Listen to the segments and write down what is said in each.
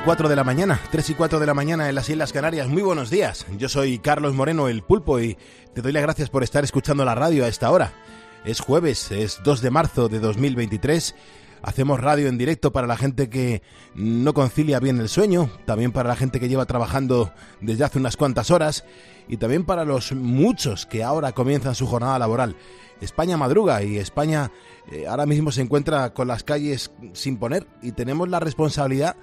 las 4 y 4 de la mañana, 3 y 4 de la mañana en las Islas Canarias. Muy buenos días. Yo soy Carlos Moreno, el pulpo, y te doy las gracias por estar escuchando la radio a esta hora. Es jueves, es 2 de marzo de 2023. Hacemos radio en directo para la gente que no concilia bien el sueño, también para la gente que lleva trabajando desde hace unas cuantas horas y también para los muchos que ahora comienzan su jornada laboral. España madruga y España eh, ahora mismo se encuentra con las calles sin poner y tenemos la responsabilidad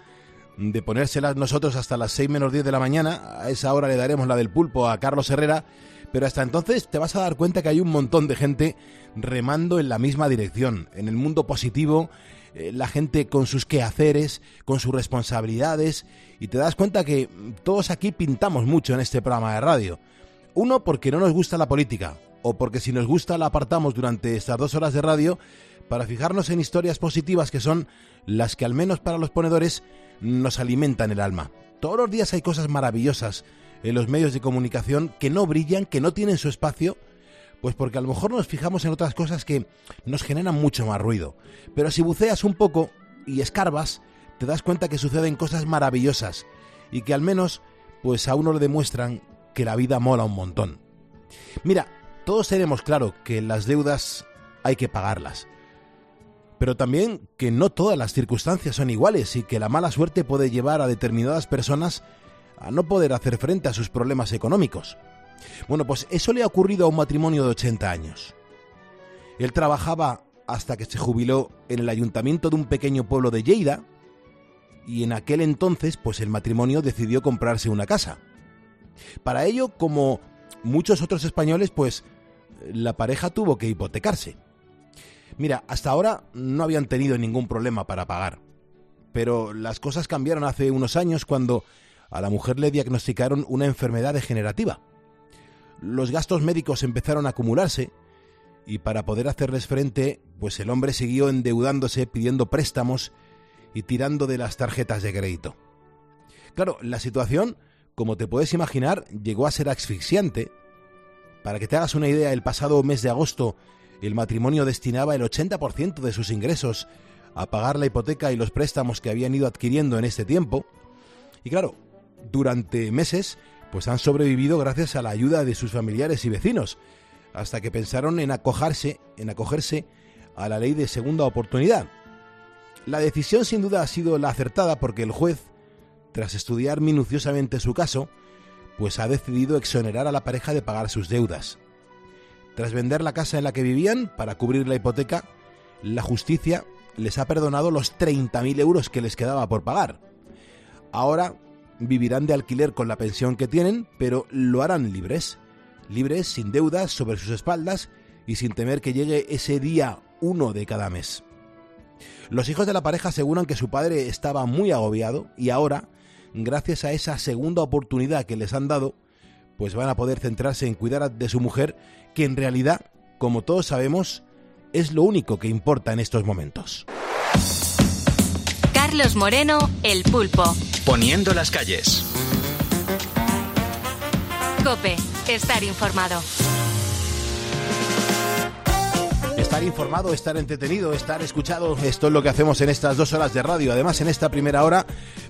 de ponérselas nosotros hasta las 6 menos 10 de la mañana. A esa hora le daremos la del pulpo a Carlos Herrera. Pero hasta entonces te vas a dar cuenta que hay un montón de gente remando en la misma dirección, en el mundo positivo, eh, la gente con sus quehaceres, con sus responsabilidades, y te das cuenta que todos aquí pintamos mucho en este programa de radio. Uno, porque no nos gusta la política, o porque si nos gusta la apartamos durante estas dos horas de radio para fijarnos en historias positivas que son las que al menos para los ponedores nos alimentan el alma. Todos los días hay cosas maravillosas en los medios de comunicación que no brillan, que no tienen su espacio, pues porque a lo mejor nos fijamos en otras cosas que nos generan mucho más ruido. Pero si buceas un poco y escarbas, te das cuenta que suceden cosas maravillosas y que al menos pues a uno le demuestran que la vida mola un montón. Mira, todos tenemos claro que las deudas hay que pagarlas. Pero también que no todas las circunstancias son iguales y que la mala suerte puede llevar a determinadas personas a no poder hacer frente a sus problemas económicos. Bueno, pues eso le ha ocurrido a un matrimonio de 80 años. Él trabajaba hasta que se jubiló en el ayuntamiento de un pequeño pueblo de Lleida y en aquel entonces pues el matrimonio decidió comprarse una casa. Para ello, como muchos otros españoles, pues la pareja tuvo que hipotecarse. Mira, hasta ahora no habían tenido ningún problema para pagar, pero las cosas cambiaron hace unos años cuando a la mujer le diagnosticaron una enfermedad degenerativa. Los gastos médicos empezaron a acumularse y para poder hacerles frente, pues el hombre siguió endeudándose, pidiendo préstamos y tirando de las tarjetas de crédito. Claro, la situación, como te puedes imaginar, llegó a ser asfixiante. Para que te hagas una idea, el pasado mes de agosto el matrimonio destinaba el 80% de sus ingresos a pagar la hipoteca y los préstamos que habían ido adquiriendo en este tiempo. Y claro, durante meses, pues han sobrevivido gracias a la ayuda de sus familiares y vecinos, hasta que pensaron en acogerse, en acogerse a la ley de segunda oportunidad. La decisión sin duda ha sido la acertada porque el juez, tras estudiar minuciosamente su caso, pues ha decidido exonerar a la pareja de pagar sus deudas. Tras vender la casa en la que vivían para cubrir la hipoteca, la justicia les ha perdonado los 30.000 euros que les quedaba por pagar. Ahora vivirán de alquiler con la pensión que tienen, pero lo harán libres. Libres, sin deudas sobre sus espaldas y sin temer que llegue ese día uno de cada mes. Los hijos de la pareja aseguran que su padre estaba muy agobiado y ahora, gracias a esa segunda oportunidad que les han dado, pues van a poder centrarse en cuidar de su mujer, que en realidad, como todos sabemos, es lo único que importa en estos momentos. Carlos Moreno, El Pulpo. Poniendo las calles. Cope, estar informado. Estar informado, estar entretenido, estar escuchado, esto es lo que hacemos en estas dos horas de radio. Además, en esta primera hora,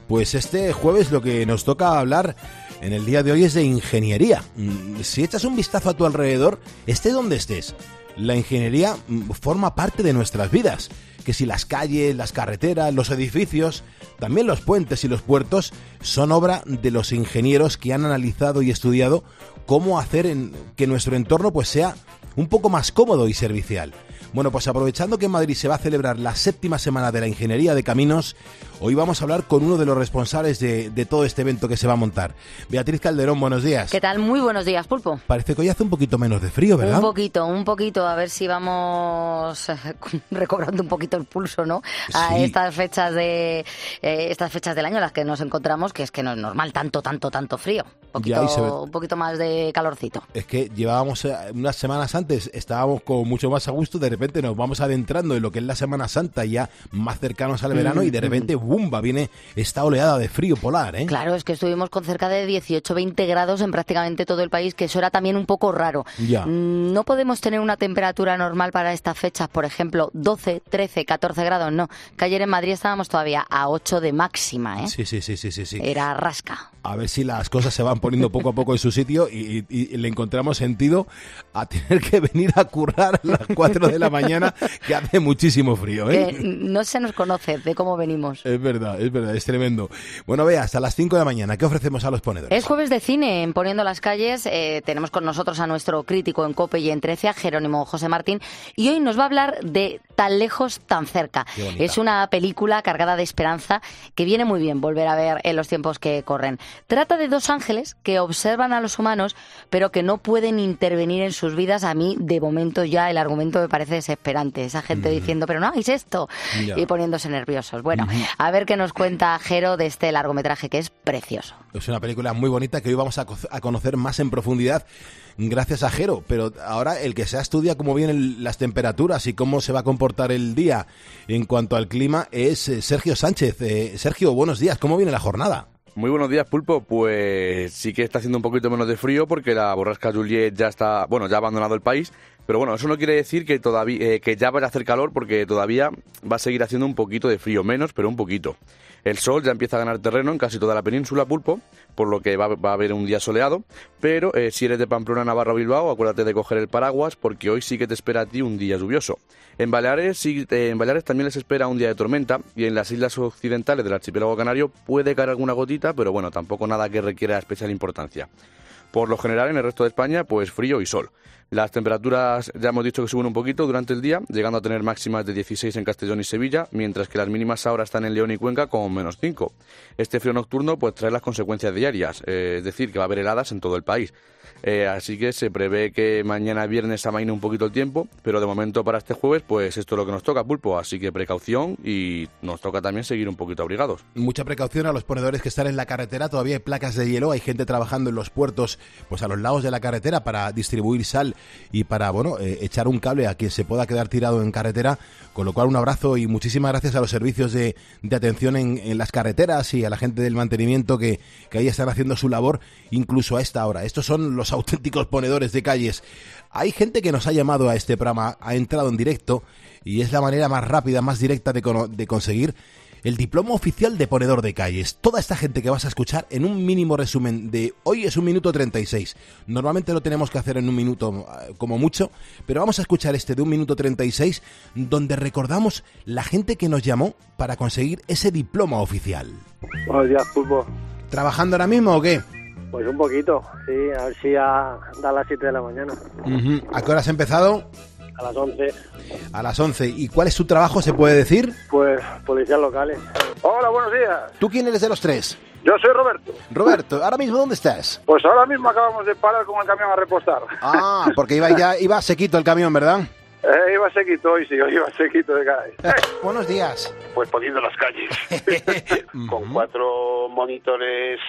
pues este jueves lo que nos toca hablar en el día de hoy es de ingeniería. Mm, si echas un vistazo a tu alrededor, esté donde estés, la ingeniería mm, forma parte de nuestras vidas. Que si las calles, las carreteras, los edificios, también los puentes y los puertos son obra de los ingenieros que han analizado y estudiado cómo hacer que nuestro entorno pues sea un poco más cómodo y servicial. Bueno, pues aprovechando que en Madrid se va a celebrar la séptima semana de la Ingeniería de Caminos, hoy vamos a hablar con uno de los responsables de, todo este evento que se va a montar. Beatriz Calderón, buenos días. ¿Qué tal? Muy buenos días, Pulpo. Parece que hoy hace un poquito menos de frío, ¿verdad? Un poquito, un poquito, a ver si vamos recobrando un poquito el pulso, ¿no? A estas fechas de eh, estas fechas del año en las que nos encontramos, que es que no es normal tanto, tanto, tanto frío. Un poquito, más de calorcito. Es que llevábamos eh, unas semanas antes, estábamos con mucho más a gusto, de repente nos vamos adentrando en lo que es la Semana Santa, ya más cercanos al verano, y de repente, bumba, viene esta oleada de frío polar, ¿eh? Claro, es que estuvimos con cerca de 18-20 grados en prácticamente todo el país, que eso era también un poco raro. Ya. Mm, No podemos tener una temperatura normal para estas fechas, por ejemplo, 12, 13, 14 grados, no. Que ayer en Madrid estábamos todavía a 8 de máxima, ¿eh? Sí, sí, sí, sí, sí, sí. Era rasca. A ver si las cosas se van poniendo poco a poco en su sitio y, y- y le encontramos sentido a tener que venir a currar a las 4 de la mañana, que hace muchísimo frío, ¿eh? Que no se nos conoce de cómo venimos. Es verdad, es verdad, es tremendo. Bueno, vea, hasta las 5 de la mañana, ¿qué ofrecemos a los ponedores? Es jueves de cine en Poniendo las Calles. eh, tenemos con nosotros a nuestro crítico en COPE y en Trecia, Jerónimo José Martín, y hoy nos va a hablar de Tan lejos, tan cerca. Es una película cargada de esperanza que viene muy bien volver a ver en los tiempos que corren. Trata de dos ángeles que observan a los humanos, pero que no pueden intervenir en sus vidas. A mí, de momento, ya el argumento me parece desesperante. Esa gente diciendo, pero no hagáis esto, Ya. y poniéndose nerviosos. Bueno, a ver qué nos cuenta Jero de este largometraje que es precioso. Es una película muy bonita que hoy vamos a conocer más en profundidad gracias a Jero, pero ahora el que se estudia cómo vienen las temperaturas y cómo se va a comportar el día en cuanto al clima es eh, Sergio Sánchez. Eh, Sergio, buenos días, ¿cómo viene la jornada? Muy buenos días, Pulpo. Pues sí que está haciendo un poquito menos de frío porque la borrasca Juliet ya está, bueno, ya ha abandonado el país. Pero bueno, eso no quiere decir que todavía, eh, que ya vaya a hacer calor porque todavía va a seguir haciendo un poquito de frío, menos, pero un poquito. El sol ya empieza a ganar terreno en casi toda la península, Pulpo, por lo que va, a haber un día soleado. Pero eh, si eres de Pamplona, Navarra o Bilbao, acuérdate de coger el paraguas porque hoy sí que te espera a ti un día lluvioso. En Baleares, sí, eh, en Baleares también les espera un día de tormenta y en las islas occidentales del archipiélago canario puede caer alguna gotita, pero bueno, tampoco nada que requiera especial importancia. Por lo general, en el resto de España, pues frío y sol. Las temperaturas ya hemos dicho que suben un poquito durante el día, llegando a tener máximas de 16 en Castellón y Sevilla, mientras que las mínimas ahora están en León y Cuenca con menos 5. Este frío nocturno pues trae las consecuencias diarias, eh, es decir, que va a haber heladas en todo el país. Eh, así que se prevé que mañana viernes amaine un poquito el tiempo, pero de momento para este jueves, pues esto es lo que nos toca, pulpo. Así que precaución y nos toca también seguir un poquito abrigados. Mucha precaución a los ponedores que están en la carretera, todavía hay placas de hielo, hay gente trabajando en los puertos, pues a los lados de la carretera para distribuir sal y para, bueno, eh, echar un cable a quien se pueda quedar tirado en carretera, con lo cual un abrazo y muchísimas gracias a los servicios de, de atención en, en las carreteras y a la gente del mantenimiento que, que ahí están haciendo su labor, incluso a esta hora. Estos son los auténticos ponedores de calles. Hay gente que nos ha llamado a este programa, ha entrado en directo y es la manera más rápida, más directa de, de conseguir el diploma oficial de ponedor de calles. Toda esta gente que vas a escuchar en un mínimo resumen de hoy es un minuto 36. Normalmente lo tenemos que hacer en un minuto eh, como mucho, pero vamos a escuchar este de un minuto 36 donde recordamos la gente que nos llamó para conseguir ese diploma oficial. Buenos días, Pulpo. ¿Trabajando ahora mismo o qué? Pues un poquito, sí, a ver si ya da las 7 de la mañana. ¿A qué hora has empezado? A las 11, A las 11. ¿Y cuál es tu trabajo, se puede decir? pues policías locales. Hola, buenos días. ¿Tú quién eres de los tres? Yo soy Roberto. Roberto, ¿ahora mismo dónde estás? Pues ahora mismo acabamos de parar con el camión a repostar. Ah, porque iba ya iba sequito el camión, ¿verdad? Eh, iba sequito hoy, sí, hoy iba sequito de caray. Buenos días. pues poniendo las calles con cuatro monitores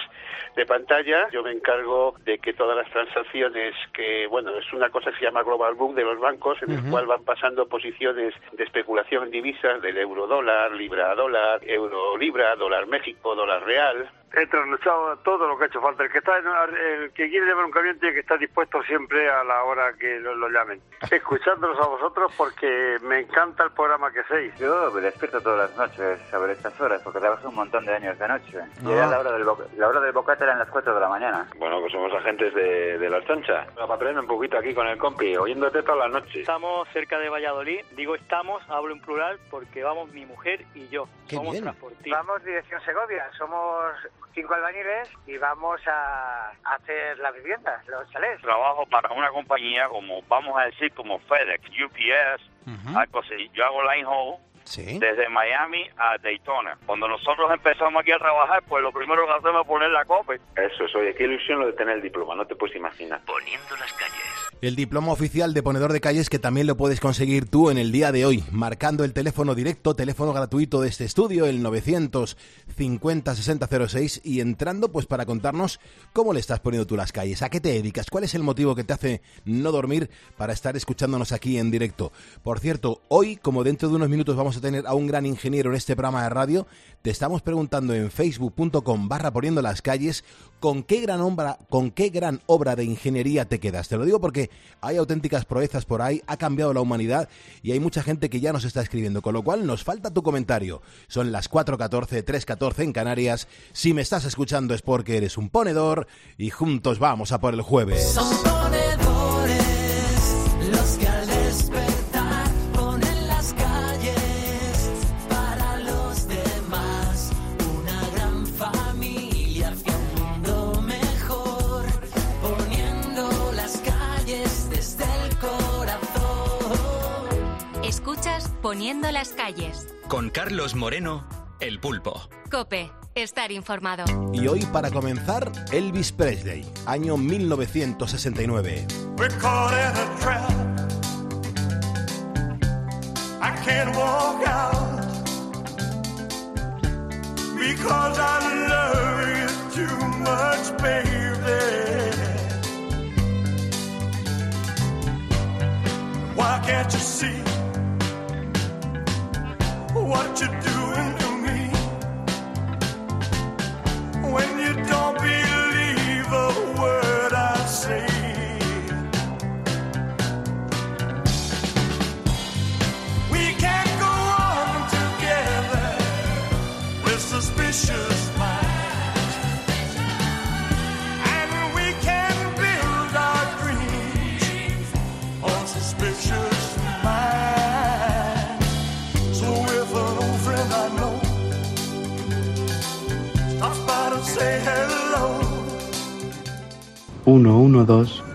de pantalla. Yo me encargo de que todas las transacciones que, bueno, es una cosa que se llama Global Book de los bancos, en el cual van pasando posiciones de especulación en divisas del euro dólar, libra dólar, euro libra, dólar México, dólar real. He trasluchado todo lo que ha hecho falta. El que está en, el que quiere llevar un camión tiene que estar dispuesto siempre a la hora que lo, lo llamen. Escuchándolos a vosotros porque me encanta el programa que hacéis. Yo me despierto todas las noches sobre estas horas porque trabajé un montón de años de noche. Y Ah. era la hora del, la hora del bocata eran las 4 de la mañana. Bueno, pues somos agentes de, de la chancha. Aprendo un poquito aquí con el compi, oyéndote toda la noche. Estamos cerca de Valladolid. Digo estamos, hablo en plural porque vamos mi mujer y yo. Qué Somos bien. transportistas. Vamos dirección Segovia, somos cinco albañiles y vamos a hacer las viviendas, los chalés. Trabajo para una compañía como, vamos a decir, como FedEx, UPS, algo así. Yo hago line haul Sí. desde Miami a Daytona. Cuando nosotros empezamos aquí a trabajar, pues lo primero que hacemos es poner la copa. Eso es, oye, qué ilusión lo de tener el diploma, no te puedes imaginar. Poniendo las calles. El diploma oficial de ponedor de calles que también lo puedes conseguir tú en el día de hoy, marcando el teléfono directo, teléfono gratuito de este estudio, el 950 6006 y entrando pues para contarnos cómo le estás poniendo tú las calles, a qué te dedicas, cuál es el motivo que te hace no dormir para estar escuchándonos aquí en directo. Por cierto, hoy, como dentro de unos minutos vamos a tener a un gran ingeniero en este programa de radio, te estamos preguntando en facebook.com barra poniendo las calles con qué gran obra, con qué gran obra de ingeniería te quedas. Te lo digo porque hay auténticas proezas por ahí, ha cambiado la humanidad y hay mucha gente que ya nos está escribiendo, con lo cual nos falta tu comentario. Son las 4.14, 3.14 en Canarias. Si me estás escuchando es porque eres un ponedor y juntos vamos a por el jueves. Son ponedores los que Poniendo las calles. Con Carlos Moreno, el pulpo. Cope, estar informado. Y hoy para comenzar, Elvis Presley, año 1969. We're caught in a trap. I can't walk out because I love you too much, baby. Why can't you see what you're doing to me. When you don't believe Uno,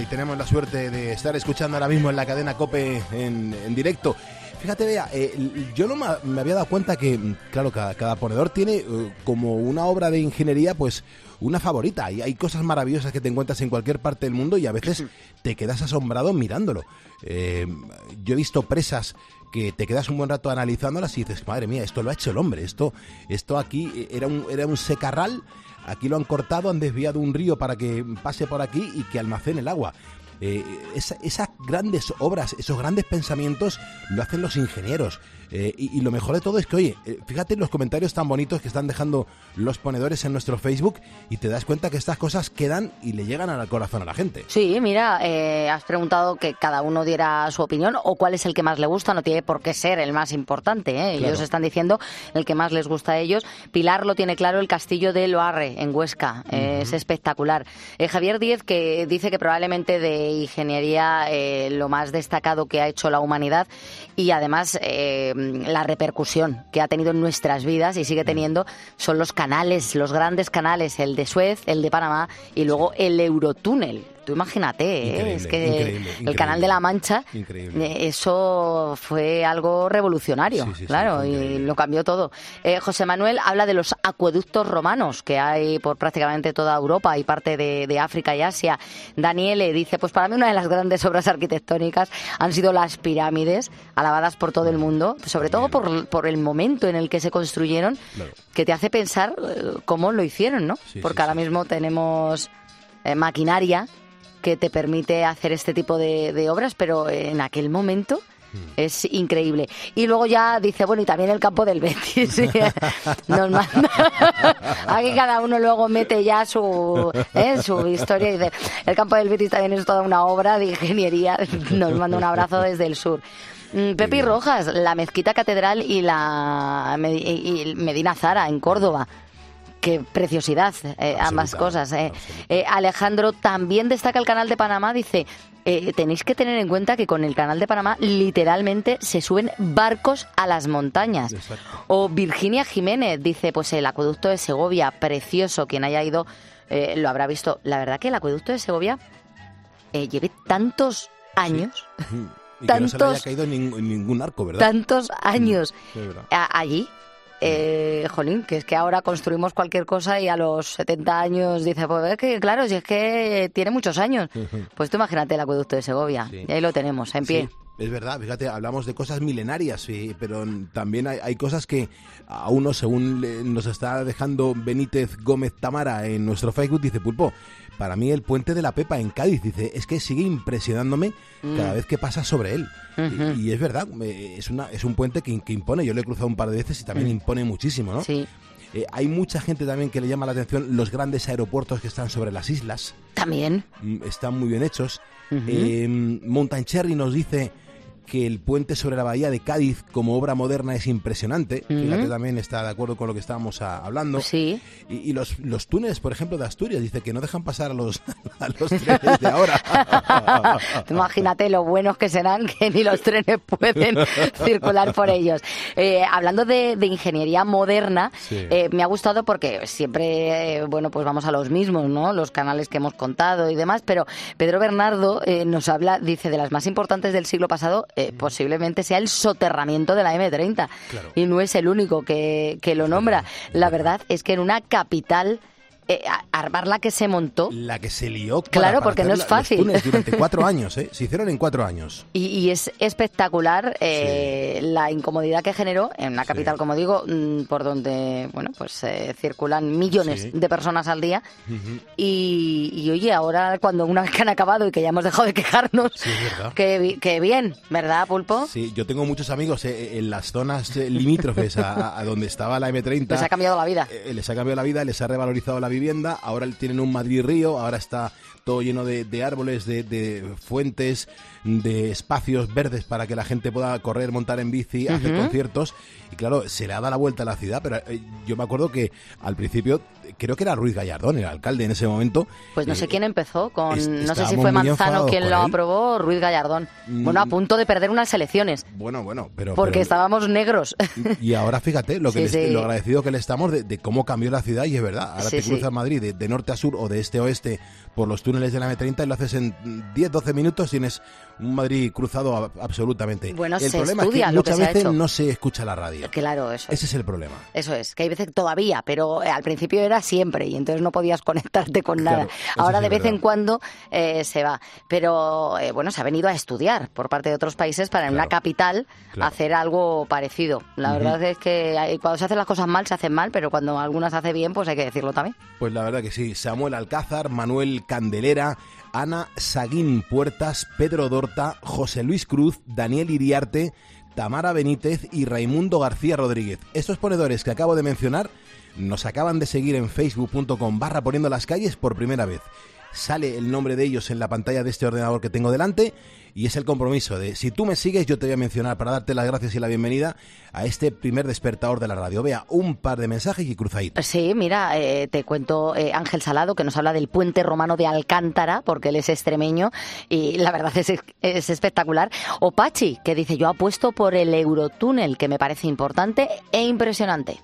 Presley. Tenemos la suerte de estar escuchando ahora mismo en la cadena Cope en, en directo. Fíjate, vea, eh, yo no me, había dado cuenta que, claro, cada, cada ponedor tiene eh, como una obra de ingeniería, pues una favorita. Y hay cosas maravillosas que te encuentras en cualquier parte del mundo y a veces te quedas asombrado mirándolo. Eh, yo he visto presas que te quedas un buen rato analizándolas y dices, madre mía, esto lo ha hecho el hombre. Esto, esto aquí era un, era un secarral, aquí lo han cortado, han desviado un río para que pase por aquí y que almacene el agua. Eh, esa- esas grandes obras, esos grandes pensamientos lo hacen los ingenieros. Eh, y, y lo mejor de todo es que, oye, eh, fíjate los comentarios tan bonitos que están dejando los ponedores en nuestro Facebook y te das cuenta que estas cosas quedan y le llegan al corazón a la gente. Sí, mira, eh, has preguntado que cada uno diera su opinión o cuál es el que más le gusta, no tiene por qué ser el más importante. Claro. Ellos están diciendo el que más les gusta a ellos. Pilar lo tiene claro, el castillo de Loarre, en Huesca. Es espectacular. Javier Díez, que dice que probablemente de ingeniería eh, lo más destacado que ha hecho la humanidad y además eh, la repercusión que ha tenido en nuestras vidas y sigue teniendo son los canales, los grandes canales, el de Suez, el de Panamá y luego el Eurotúnel. Tú imagínate, ¿eh? Es que increíble, el canal de la Mancha, Increíble. eh, eso fue algo revolucionario, Sí, sí, sí, claro, y lo cambió todo. Eh, José Manuel habla de los acueductos romanos que hay por prácticamente toda Europa y parte de, de África y Asia. Daniele dice, pues para mí una de las grandes obras arquitectónicas han sido las pirámides, alabadas por todo el mundo, sobre todo por, por el momento en el que se construyeron, que te hace pensar eh, cómo lo hicieron, ¿no? Porque ahora mismo tenemos eh, maquinaria que te permite hacer este tipo de, de obras, pero en aquel momento es increíble. Y luego ya dice, bueno, y también el campo del Betis. Nos manda- Aquí cada uno luego mete ya su, ¿eh? su historia y dice, el campo del Betis también es toda una obra de ingeniería. Nos manda un abrazo desde el sur. Mm, Pepi Rojas, la mezquita catedral y la Medina Zara en Córdoba. Qué preciosidad, eh, ambas cosas. eh. Eh, Alejandro también destaca el canal de Panamá, dice, eh, tenéis que tener en cuenta que con el canal de Panamá literalmente se suben barcos a las montañas. O Virginia Jiménez dice, pues el acueducto de Segovia, precioso, quien haya ido lo habrá visto. La verdad que el acueducto de Segovia lleve tantos años, Y que no se le haya Tantos- caído nin- ningún arco, ¿verdad? tantos años Sí, verdad. allí. Eh, jolín, que es que ahora construimos cualquier cosa y a los 70 años dice, pues es que claro, si es que tiene muchos años. Pues tú imagínate el acueducto de Segovia, y ahí lo tenemos, en pie. Sí, es verdad, fíjate, hablamos de cosas milenarias, sí, pero también hay, hay cosas que a uno, según nos está dejando Benítez Gómez Tamara en nuestro Facebook, dice Pulpo, para mí el puente de la Pepa en Cádiz, dice, es que sigue impresionándome Mm. cada vez que pasa sobre él. Y, y es verdad, es, una, es un puente que, que impone, yo lo he cruzado un par de veces y también Mm. impone muchísimo, ¿no? Sí. Eh, hay mucha gente también que le llama la atención los grandes aeropuertos que están sobre las islas. También. Mm, están muy bien hechos. Ujú. Eh, Mountain Cherry nos dice que el puente sobre la bahía de Cádiz como obra moderna es impresionante. Ujú. Fíjate, también está de acuerdo con lo que estábamos ah, hablando. Sí. Y, y los, los túneles, por ejemplo, de Asturias, dice que no dejan pasar a los, a los trenes de ahora. Imagínate lo buenos que serán que ni los trenes pueden circular por ellos. Eh, hablando de, de ingeniería moderna, Sí. eh, me ha gustado porque siempre, eh, bueno, pues vamos a los mismos, ¿no? Los canales que hemos contado y demás, pero Pedro Bernardo nos habla, dice, de las más importantes del siglo pasado, eh, posiblemente sea el soterramiento de la M30. Y no es el único que, que lo nombra. La verdad es que en una capital, eh, armar la que se montó, La que se lió. para- Claro, para porque no es los fácil. durante cuatro años, ¿eh? Se hicieron en cuatro años. Y, y es espectacular eh, la incomodidad que generó en una capital, como digo, mm, por donde bueno pues eh, circulan millones Sí. de personas al día. Y, y, oye, ahora cuando una vez que han acabado y que ya hemos dejado de quejarnos, que, que bien, ¿verdad, Pulpo? Sí, yo tengo muchos amigos eh, en las zonas eh, limítrofes a, a donde estaba la M30. Les ha cambiado la vida. Eh, les ha cambiado la vida, les ha revalorizado la vivienda, ahora tienen un Madrid Río, ahora está todo lleno de, árboles, de fuentes, de espacios verdes para que la gente pueda correr, montar en bici, hacer conciertos. Y claro, se le ha dado la vuelta a la ciudad, pero eh, yo me acuerdo que al principio, creo que era Ruiz Gallardón, el alcalde en ese momento. Pues no sé eh, quién empezó con, es- no sé si fue Manzano quien lo él. aprobó, Ruiz Gallardón. Mm. Bueno, a punto de perder unas elecciones, Bueno, bueno, pero... porque pero- estábamos negros. Y ahora fíjate lo, que Sí, le- sí. lo agradecido que le estamos de, de cómo cambió la ciudad y es verdad. Ahora Sí, te cruzas Madrid de, de norte a sur o de este a oeste por los túneles de la M30 y lo haces en 10-12 minutos, tienes un Madrid cruzado absolutamente. Bueno, el se problema estudia es que lo que muchas ha veces hecho. no se escucha la radio. Claro, eso. Ese es el problema. Eso es, que hay veces todavía, pero eh, al principio era siempre y entonces no podías conectarte con nada. Ahora sí de vez en cuando eh, se va. Pero eh, bueno, se ha venido a estudiar por parte de otros países para en una capital claro. hacer algo parecido. La verdad es que hay- cuando se hacen las cosas mal se hacen mal, pero cuando algunas se hace bien, pues hay que decirlo también. Pues la verdad que sí. Samuel Alcázar, Manuel Candelera, Ana Saguín Puertas, Pedro Dorta, José Luis Cruz, Daniel Iriarte, Tamara Benítez y Raimundo García Rodríguez. Estos ponedores que acabo de mencionar nos acaban de seguir en facebook.com barra poniendo las calles por primera vez. Sale el nombre de ellos en la pantalla de este ordenador que tengo delante y es el compromiso de si tú me sigues yo te voy a mencionar para darte las gracias y la bienvenida a este primer despertador de la radio. Vea un par de mensajes y cruzaditos. Sí, mira, eh, te cuento eh, Ángel Salado, que nos habla del puente romano de Alcántara, porque él es extremeño y la verdad es, es espectacular. O Pachi, que dice, yo apuesto por el Eurotúnel, que me parece importante e impresionante.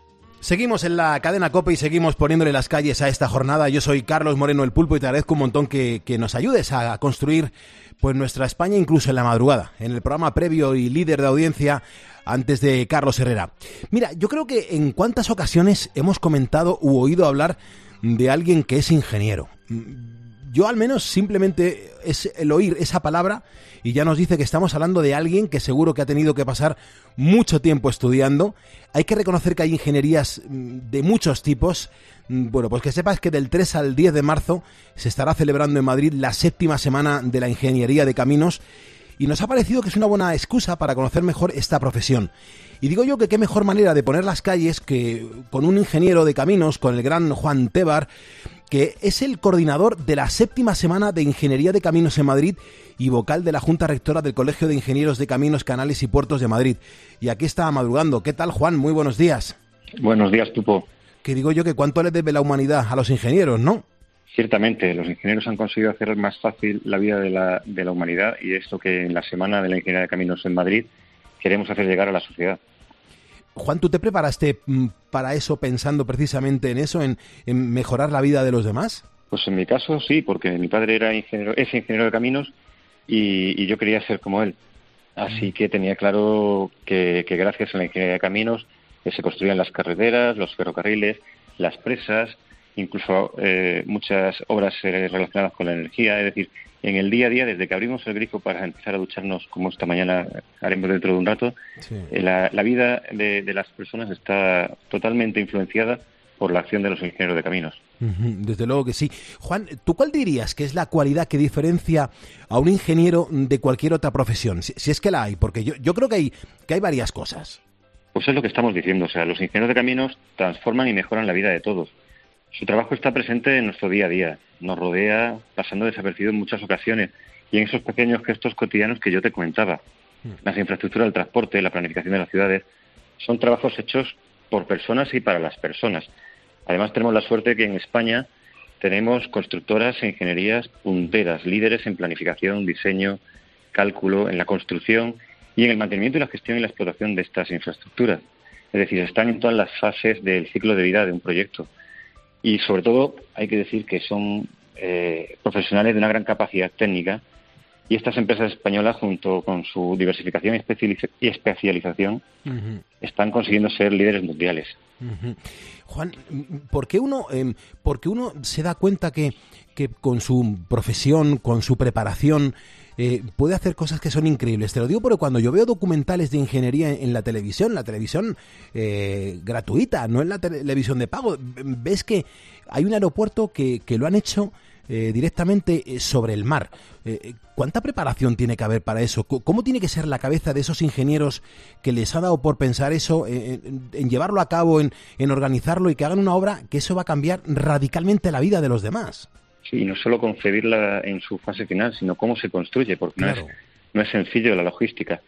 Seguimos en la cadena COPE y seguimos poniéndole las calles a esta jornada. Yo soy Carlos Moreno el Pulpo y te agradezco un montón que, que nos ayudes a construir pues nuestra España incluso en la madrugada, en el programa previo y líder de audiencia antes de Carlos Herrera. Mira, yo creo que en cuántas ocasiones hemos comentado u oído hablar de alguien que es ingeniero. Yo al menos simplemente es el oír esa palabra y ya nos dice que estamos hablando de alguien que seguro que ha tenido que pasar mucho tiempo estudiando. Hay que reconocer que hay ingenierías mm, de muchos tipos. Mm, Bueno, pues que sepas que del 3 al 10 de marzo se estará celebrando en Madrid la séptima semana de la ingeniería de caminos y nos ha parecido que es una buena excusa para conocer mejor esta profesión. Y digo yo que qué mejor manera de poner las calles que con un ingeniero de caminos, con el gran Juan Tebar, que es el coordinador de la séptima semana de Ingeniería de Caminos en Madrid y vocal de la Junta Rectora del Colegio de Ingenieros de Caminos, Canales y Puertos de Madrid. Y aquí está madrugando. ¿Qué tal, Juan? Muy buenos días. Buenos días, Tupo. Que digo yo que cuánto le debe la humanidad a los ingenieros, ¿no? Ciertamente, los ingenieros han conseguido hacer más fácil la vida de la, de la humanidad y es lo que en la Semana de la Ingeniería de Caminos en Madrid queremos hacer llegar a la sociedad. Juan, ¿tú te preparaste mm, para eso pensando precisamente en eso, en, en mejorar la vida de los demás? Pues en mi caso sí, porque mi padre era ingeniero, es ingeniero de caminos y, y yo quería ser como él. Así que tenía claro que, que gracias a la ingeniería de caminos eh, se construían las carreteras, los ferrocarriles, las presas, incluso eh, muchas obras eh, relacionadas con la energía. Es decir, en el día a día, desde que abrimos el grifo para empezar a ducharnos, como esta mañana haremos dentro de un rato, eh, la, la vida de, de las personas está totalmente influenciada por la acción de los ingenieros de caminos. Desde luego que sí. Juan, ¿tú cuál dirías que es la cualidad que diferencia a un ingeniero de cualquier otra profesión? Si, si es que la hay, porque yo, yo creo que hay, que hay varias cosas. Pues es lo que estamos diciendo, o sea, los ingenieros de caminos transforman y mejoran la vida de todos. Su trabajo está presente en nuestro día a día, nos rodea pasando desapercibido en muchas ocasiones y en esos pequeños gestos cotidianos que yo te comentaba. Las infraestructuras del transporte, la planificación de las ciudades, son trabajos hechos por personas y para las personas. Además tenemos la suerte que en España tenemos constructoras e ingenierías punteras, líderes en planificación, diseño, cálculo, en la construcción y en el mantenimiento y la gestión y la explotación de estas infraestructuras. Es decir, están en todas las fases del ciclo de vida de un proyecto. Y sobre todo hay que decir que son eh, profesionales de una gran capacidad técnica y estas empresas españolas, junto con su diversificación y especializ- y especialización, están consiguiendo ser líderes mundiales. Juan, ¿por qué uno, em, por qué uno se da cuenta que, que con su profesión, con su preparación, eh, puede hacer cosas que son increíbles? Te lo digo porque cuando yo veo documentales de ingeniería en, la televisión, la televisión eh, gratuita, no en la televisión de pago, ves que hay un aeropuerto que, que lo han hecho eh, directamente eh, sobre el mar. Eh, ¿Cuánta preparación tiene que haber para eso? ¿Cómo tiene que ser la cabeza de esos ingenieros que les ha dado por pensar eso, en, en llevarlo a cabo, en, en organizarlo y que hagan una obra que eso va a cambiar radicalmente la vida de los demás? Y no solo concebirla en su fase final, sino cómo se construye, porque no, es, no es sencillo la logística.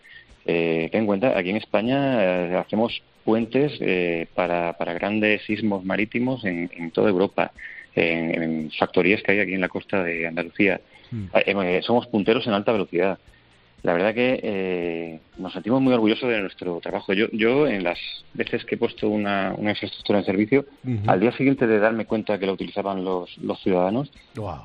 Eh, ten en cuenta, aquí en España eh, hacemos puentes eh, para, para grandes sismos marítimos en, en toda Europa, en, en factorías que hay aquí en la costa de Andalucía. Eh, eh, somos punteros en alta velocidad. La verdad que eh, nos sentimos muy orgullosos de nuestro trabajo. Yo, yo en las veces que he puesto una, una infraestructura en servicio, al día siguiente de darme cuenta que la utilizaban los, los ciudadanos,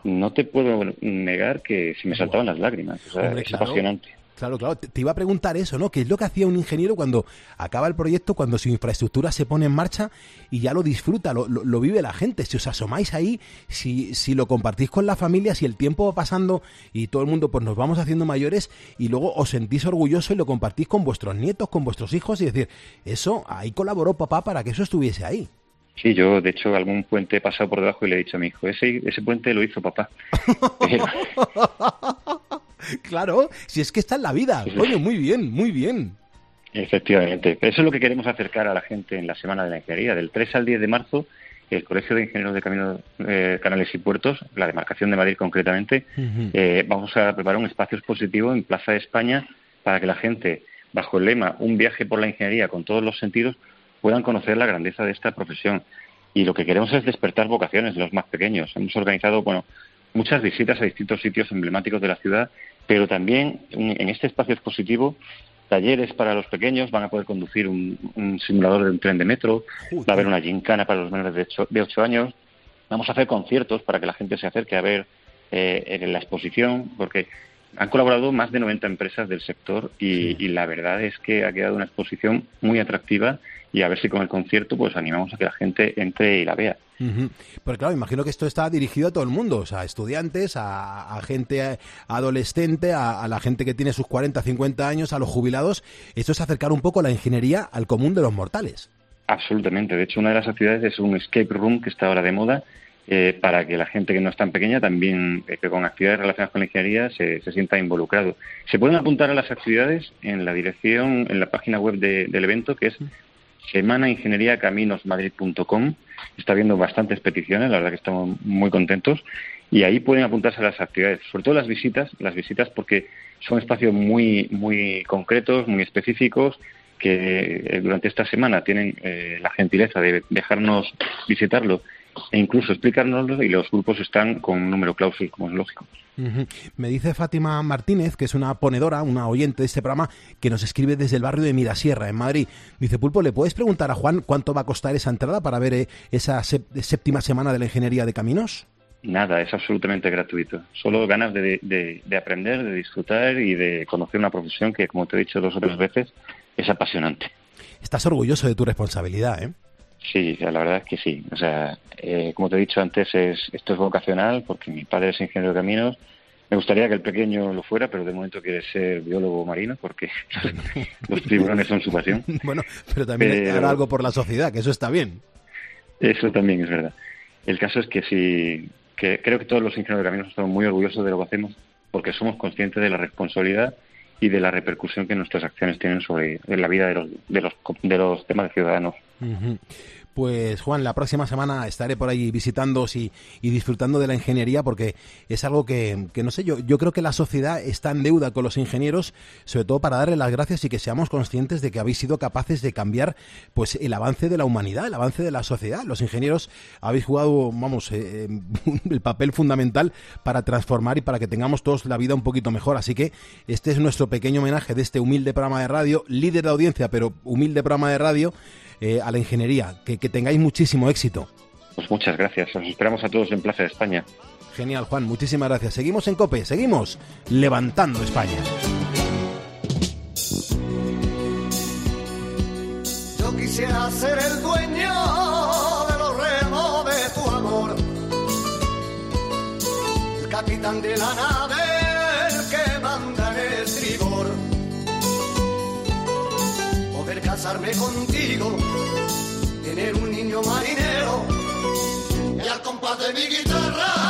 no te puedo negar que se me saltaban las lágrimas. O sea, Hombre, es claro. apasionante. Claro, claro. Te, iba a preguntar eso, ¿no? ¿Qué es lo que hacía un ingeniero cuando acaba el proyecto, cuando su infraestructura se pone en marcha y ya lo disfruta, lo, lo- lo vive la gente? Si os asomáis ahí, si, si lo compartís con la familia, si el tiempo va pasando y todo el mundo pues nos vamos haciendo mayores y luego os sentís orgulloso y lo compartís con vuestros nietos, con vuestros hijos y decir, eso, ahí colaboró papá para que eso estuviese ahí. Sí, yo de hecho algún puente he pasado por debajo y le he dicho a mi hijo, ese, ese puente lo hizo papá. Claro, si es que está en la vida. Coño, muy bien, muy bien. Efectivamente. Eso es lo que queremos acercar a la gente en la Semana de la Ingeniería. Del 3 al 10 de marzo, el Colegio de Ingenieros de Caminos, eh, Canales y Puertos, la demarcación de Madrid concretamente, eh, vamos a preparar un espacio expositivo en Plaza de España para que la gente, bajo el lema Un viaje por la ingeniería con todos los sentidos, puedan conocer la grandeza de esta profesión. Y lo que queremos es despertar vocaciones de los más pequeños. Hemos organizado, bueno, muchas visitas a distintos sitios emblemáticos de la ciudad, pero también en este espacio expositivo talleres para los pequeños, van a poder conducir un, un simulador de un tren de metro, va a haber una gincana para los menores de 8, de ocho años, vamos a hacer conciertos para que la gente se acerque a ver eh, en la exposición, porque han colaborado más de 90 empresas del sector y, y la verdad es que ha quedado una exposición muy atractiva y a ver si con el concierto pues animamos a que la gente entre y la vea. Ujú. Porque claro, imagino que esto está dirigido a todo el mundo, o sea, a estudiantes, a, a gente adolescente, a, a la gente que tiene sus 40, 50 años, a los jubilados. Esto es acercar un poco la ingeniería al común de los mortales. Absolutamente. De hecho, una de las actividades es un escape room que está ahora de moda eh, para que la gente que no es tan pequeña también, eh, que con actividades relacionadas con la ingeniería, se, se sienta involucrado. Se pueden apuntar a las actividades en la dirección, en la página web de- del evento, que es semanaingenieriacaminosmadrid.com. Está habiendo bastantes peticiones, la verdad que estamos muy contentos. Y ahí pueden apuntarse las actividades, sobre todo las visitas, las visitas porque son espacios muy, muy concretos, muy específicos, que eh, durante esta semana tienen eh, la gentileza de dejarnos visitarlo e incluso explicárnoslo y los grupos están con un número clausus, como es lógico. Me dice Fátima Martínez, que es una ponedora, una oyente de este programa, que nos escribe desde el barrio de Mirasierra, en Madrid. Dice, Pulpo, ¿le puedes preguntar a Juan cuánto va a costar esa entrada para ver eh, esa sép- séptima semana de la ingeniería de caminos? Nada, es absolutamente gratuito. Solo ganas de, de- de aprender, de disfrutar y de conocer una profesión que, como te he dicho dos o tres veces, es apasionante. Estás orgulloso de tu responsabilidad, ¿eh? Sí, la verdad es que sí. O sea, eh, como te he dicho antes, es, esto es vocacional porque mi padre es ingeniero de caminos. Me gustaría que el pequeño lo fuera, pero de momento quiere ser biólogo marino porque los tiburones son su pasión. bueno, pero también Pero- hará algo por la sociedad, que eso está bien. Eso también es verdad. El caso es que sí, que creo que todos los ingenieros de caminos estamos muy orgullosos de lo que hacemos porque somos conscientes de la responsabilidad y de la repercusión que nuestras acciones tienen sobre la vida de los, de los, de los temas de ciudadanos. Ujú. Pues Juan, la próxima semana estaré por ahí visitándoos y, y disfrutando de la ingeniería porque es algo que, que no sé, yo, yo creo que la sociedad está en deuda con los ingenieros, sobre todo para darle las gracias y que seamos conscientes de que habéis sido capaces de cambiar pues el avance de la humanidad, el avance de la sociedad. Los ingenieros habéis jugado, vamos, eh, el papel fundamental para transformar y para que tengamos todos la vida un poquito mejor. Así que este es nuestro pequeño homenaje de este humilde programa de radio, líder de audiencia, pero humilde programa de radio eh, a la ingeniería. Que, que tengáis muchísimo éxito. Pues muchas gracias. Os esperamos a todos en Plaza de España. Genial, Juan. Muchísimas gracias. Seguimos en COPE. Seguimos levantando España. Yo quisiera ser el dueño de los remos de tu amor. El capitán de la nave, casarme contigo, tener un niño marinero. Y al de mi guitarra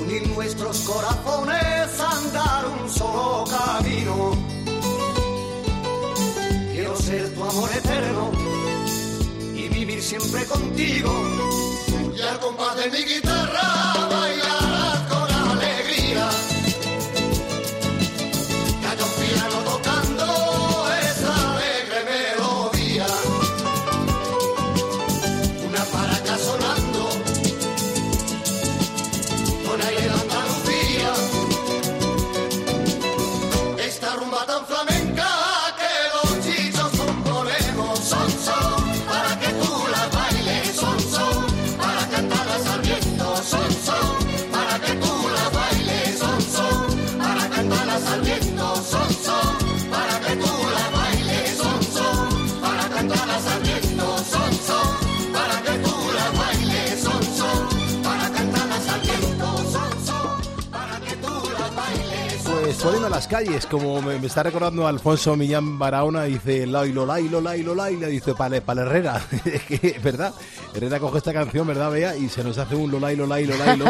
unir nuestros corazones, andar un solo camino. Quiero ser tu amor eterno y vivir siempre contigo. Y al compás de mi guitarra. Las calles, como me, está recordando Alfonso Millán Barahona, dice Lailo, Lailo, Lailo, Lailo, dice Pale, Pale Herrera, ¿verdad? Herrera coge esta canción, ¿verdad, Bea? Y se nos hace un Lailo, Lailo, Lailo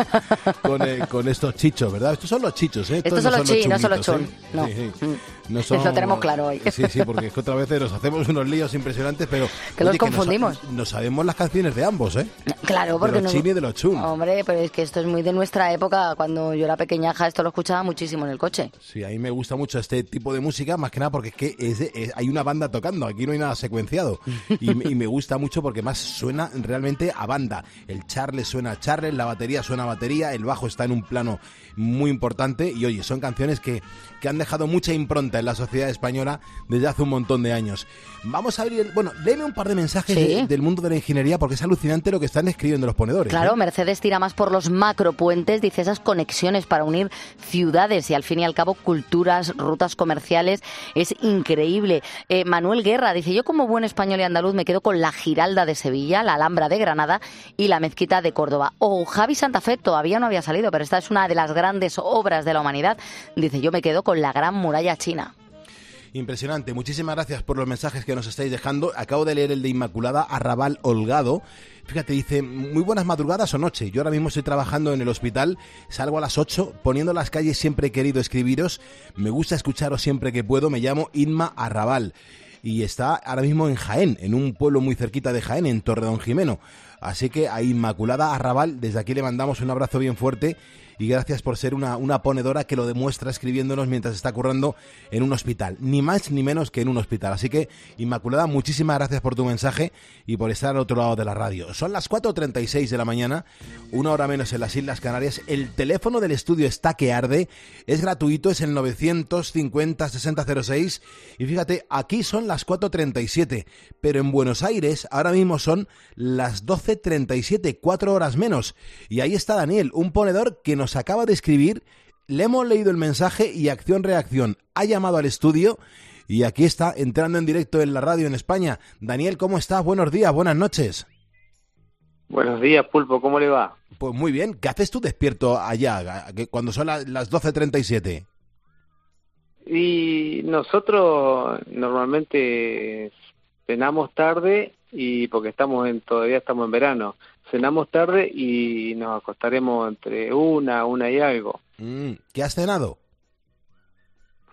con, eh, con estos chichos, ¿verdad? Estos son los chichos, ¿eh? Estos son los chi, no son los chunguitos, chun. ¿eh? No. Sí, sí. Mm. No Lo tenemos claro hoy. Sí, sí, porque es que otra vez nos hacemos unos líos impresionantes, pero... Que los confundimos. Nos, sabemos las canciones de ambos, ¿eh? Claro, porque de los no- chin y de los chun. Hombre, pero es que esto es muy de nuestra época. Cuando yo era pequeñaja, esto lo escuchaba muchísimo en el coche. Sí, a mí me gusta mucho este tipo de música, más que nada porque es que es de- es- hay una banda tocando, aquí no hay nada secuenciado. Y, me- y me gusta mucho porque más suena realmente a banda. El charle suena a charle, la batería suena a batería, el bajo está en un plano muy importante. Y oye, son canciones que, que han dejado mucha impronta en la sociedad española desde hace un montón de años. Vamos a abrir, el- bueno, léeme un par de mensajes Sí. de- del mundo de la ingeniería porque es alucinante lo que están escribiendo los ponedores. Claro, ¿eh? Mercedes tira más por los macropuentes, dice esas conexiones para unir ciudades y al fin y al cabo culturas, rutas comerciales, es increíble. Eh, Manuel Guerra dice, yo como buen español y andaluz me quedo con la Giralda de Sevilla, la Alhambra de Granada y la Mezquita de Córdoba. O Javi Santa Fe todavía no había salido, pero esta es una de las grandes obras de la humanidad. Dice, yo me quedo con la Gran Muralla China. Impresionante. Muchísimas gracias por los mensajes que nos estáis dejando. Acabo de leer el de Inmaculada Arrabal Holgado. Fíjate, dice, muy buenas madrugadas o noche. Yo ahora mismo estoy trabajando en el hospital, salgo a las 8, poniendo las calles siempre he querido escribiros. Me gusta escucharos siempre que puedo. Me llamo Inma Arrabal. Y está ahora mismo en Jaén, en un pueblo muy cerquita de Jaén, en Torredón Jimeno. Así que a Inmaculada Arrabal, desde aquí le mandamos un abrazo bien fuerte y gracias por ser una, una ponedora que lo demuestra escribiéndonos mientras está currando en un hospital. Ni más ni menos que en un hospital. Así que, Inmaculada, muchísimas gracias por tu mensaje y por estar al otro lado de la radio. Son las 4.36 de la mañana, una hora menos en las Islas Canarias. El teléfono del estudio está que arde. Es gratuito, es el 950-6006. Y fíjate, aquí son las 4.37, pero en Buenos Aires ahora mismo son las 12.37, cuatro horas menos. Y ahí está Daniel, un ponedor que nos acaba de escribir. Le hemos leído el mensaje y acción-reacción. Ha llamado al estudio y aquí está entrando en directo en la radio en España. Daniel, ¿cómo estás? Buenos días, buenas noches. Buenos días, Pulpo, ¿cómo le va? Pues muy bien. ¿Qué haces tú despierto allá que cuando son la- las 12.37? Y nosotros normalmente cenamos tarde y porque estamos en todavía estamos en verano, cenamos tarde y nos acostaremos entre una, una y algo. Mm, ¿Qué has cenado?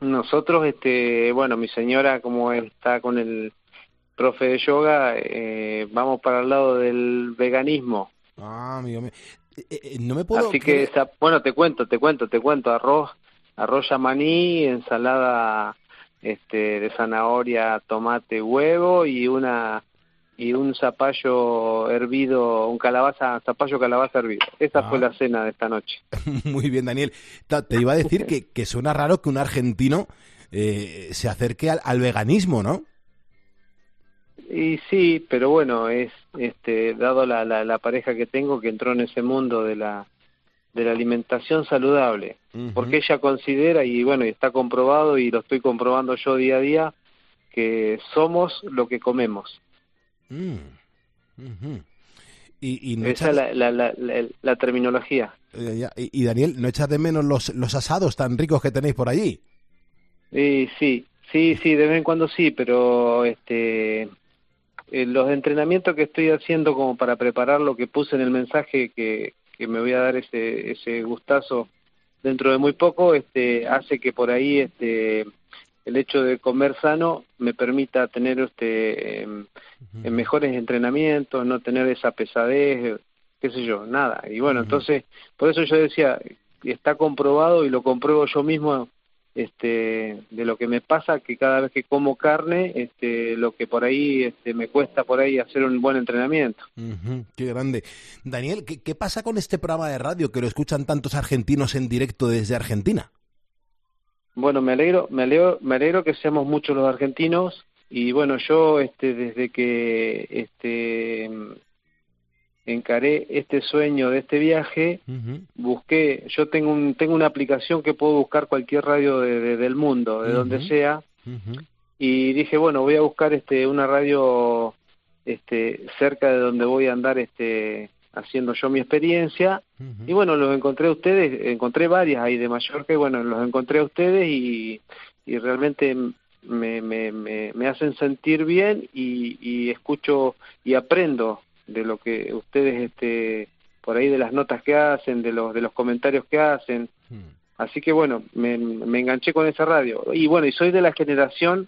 Nosotros, este, bueno, mi señora como está con el profe de yoga, eh, vamos para el lado del veganismo. Ah, amigo mío. Eh, eh, no me puedo... Así que, esa- bueno, te cuento, te cuento, te cuento, arroz, arroz yamaní, ensalada este, de zanahoria, tomate, huevo y una y un zapallo hervido, un calabaza, zapallo calabaza hervido. Esa Ah. fue la cena de esta noche. Muy bien, Daniel. Te iba a decir que, que suena raro que un argentino eh, se acerque al, al veganismo, ¿no? Y sí, pero bueno, es este dado la, la, la pareja que tengo que entró en ese mundo de la de la alimentación saludable, porque ella considera y bueno, y está comprobado y lo estoy comprobando yo día a día que somos lo que comemos. Mm. Y, y no Esa es la, la, la, la, la terminología. eh, y, y, Daniel, ¿no echas de menos los, los asados tan ricos que tenéis por allí? Y sí, sí, sí, de vez en cuando sí, pero este eh, los entrenamientos que estoy haciendo como para preparar lo que puse en el mensaje que, que me voy a dar ese, ese gustazo dentro de muy poco, este, hace que por ahí este, el hecho de comer sano me permita tener este, em, em, mejores entrenamientos, no tener esa pesadez, qué sé yo, nada. Y bueno, entonces, por eso yo decía, está comprobado y lo compruebo yo mismo este de lo que me pasa que cada vez que como carne este lo que por ahí este me cuesta por ahí hacer un buen entrenamiento. Qué grande. Daniel ¿qué, ¿qué pasa con este programa de radio que lo escuchan tantos argentinos en directo desde Argentina bueno me alegro me alegro me alegro que seamos muchos los argentinos. Y bueno yo este desde que este encaré este sueño de este viaje, busqué, yo tengo un, tengo una aplicación que puedo buscar cualquier radio de, del mundo, de donde sea, y dije, bueno, voy a buscar este una radio este cerca de donde voy a andar este haciendo yo mi experiencia, y bueno, los encontré a ustedes, encontré varias ahí de Mallorca, y bueno, los encontré a ustedes y, y realmente me, me, me, me hacen sentir bien y, y escucho y aprendo de lo que ustedes este por ahí de las notas que hacen, de los de los comentarios que hacen. Hmm. Así que bueno, me, me enganché con esa radio. Y bueno, y soy de la generación,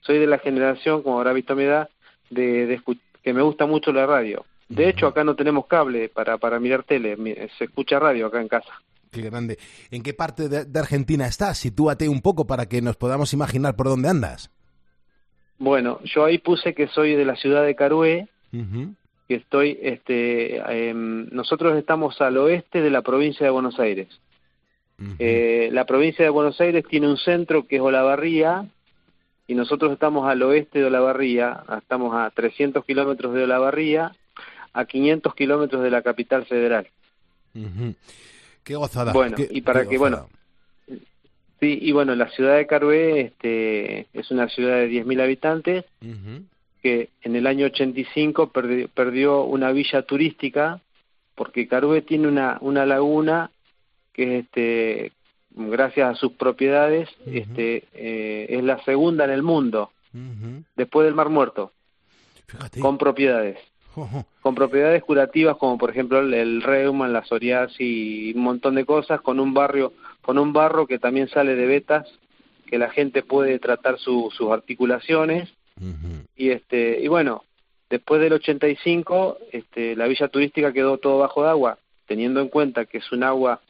soy de la generación, como habrá visto mi edad, de, de que me gusta mucho la radio. De hecho, acá no tenemos cable para, para mirar tele, se escucha radio acá en casa. Qué grande. ¿En qué parte de, Argentina estás? Sitúate un poco para que nos podamos imaginar por dónde andas. Bueno, yo ahí puse que soy de la ciudad de Carué, que estoy, este, em, nosotros estamos al oeste de la provincia de Buenos Aires. eh, la provincia de Buenos Aires tiene un centro que es Olavarría y nosotros estamos al oeste de Olavarría, estamos a 300 kilómetros de Olavarría, a 500 kilómetros de la capital federal. Qué gozada. Bueno, y para que, bueno, sí, y bueno, la ciudad de Carué este, es una ciudad de 10.000 habitantes que en el año 85 perdió, perdió una villa turística porque Carué tiene una, una laguna que este gracias a sus propiedades este eh, es la segunda en el mundo después del Mar Muerto con propiedades con propiedades curativas como por ejemplo el, el reuma, la psoriasis y un montón de cosas con un barrio con un barro que también sale de vetas que la gente puede tratar sus articulaciones y este y bueno, después del 85, este la villa turística quedó todo bajo de agua, teniendo en cuenta que es un agua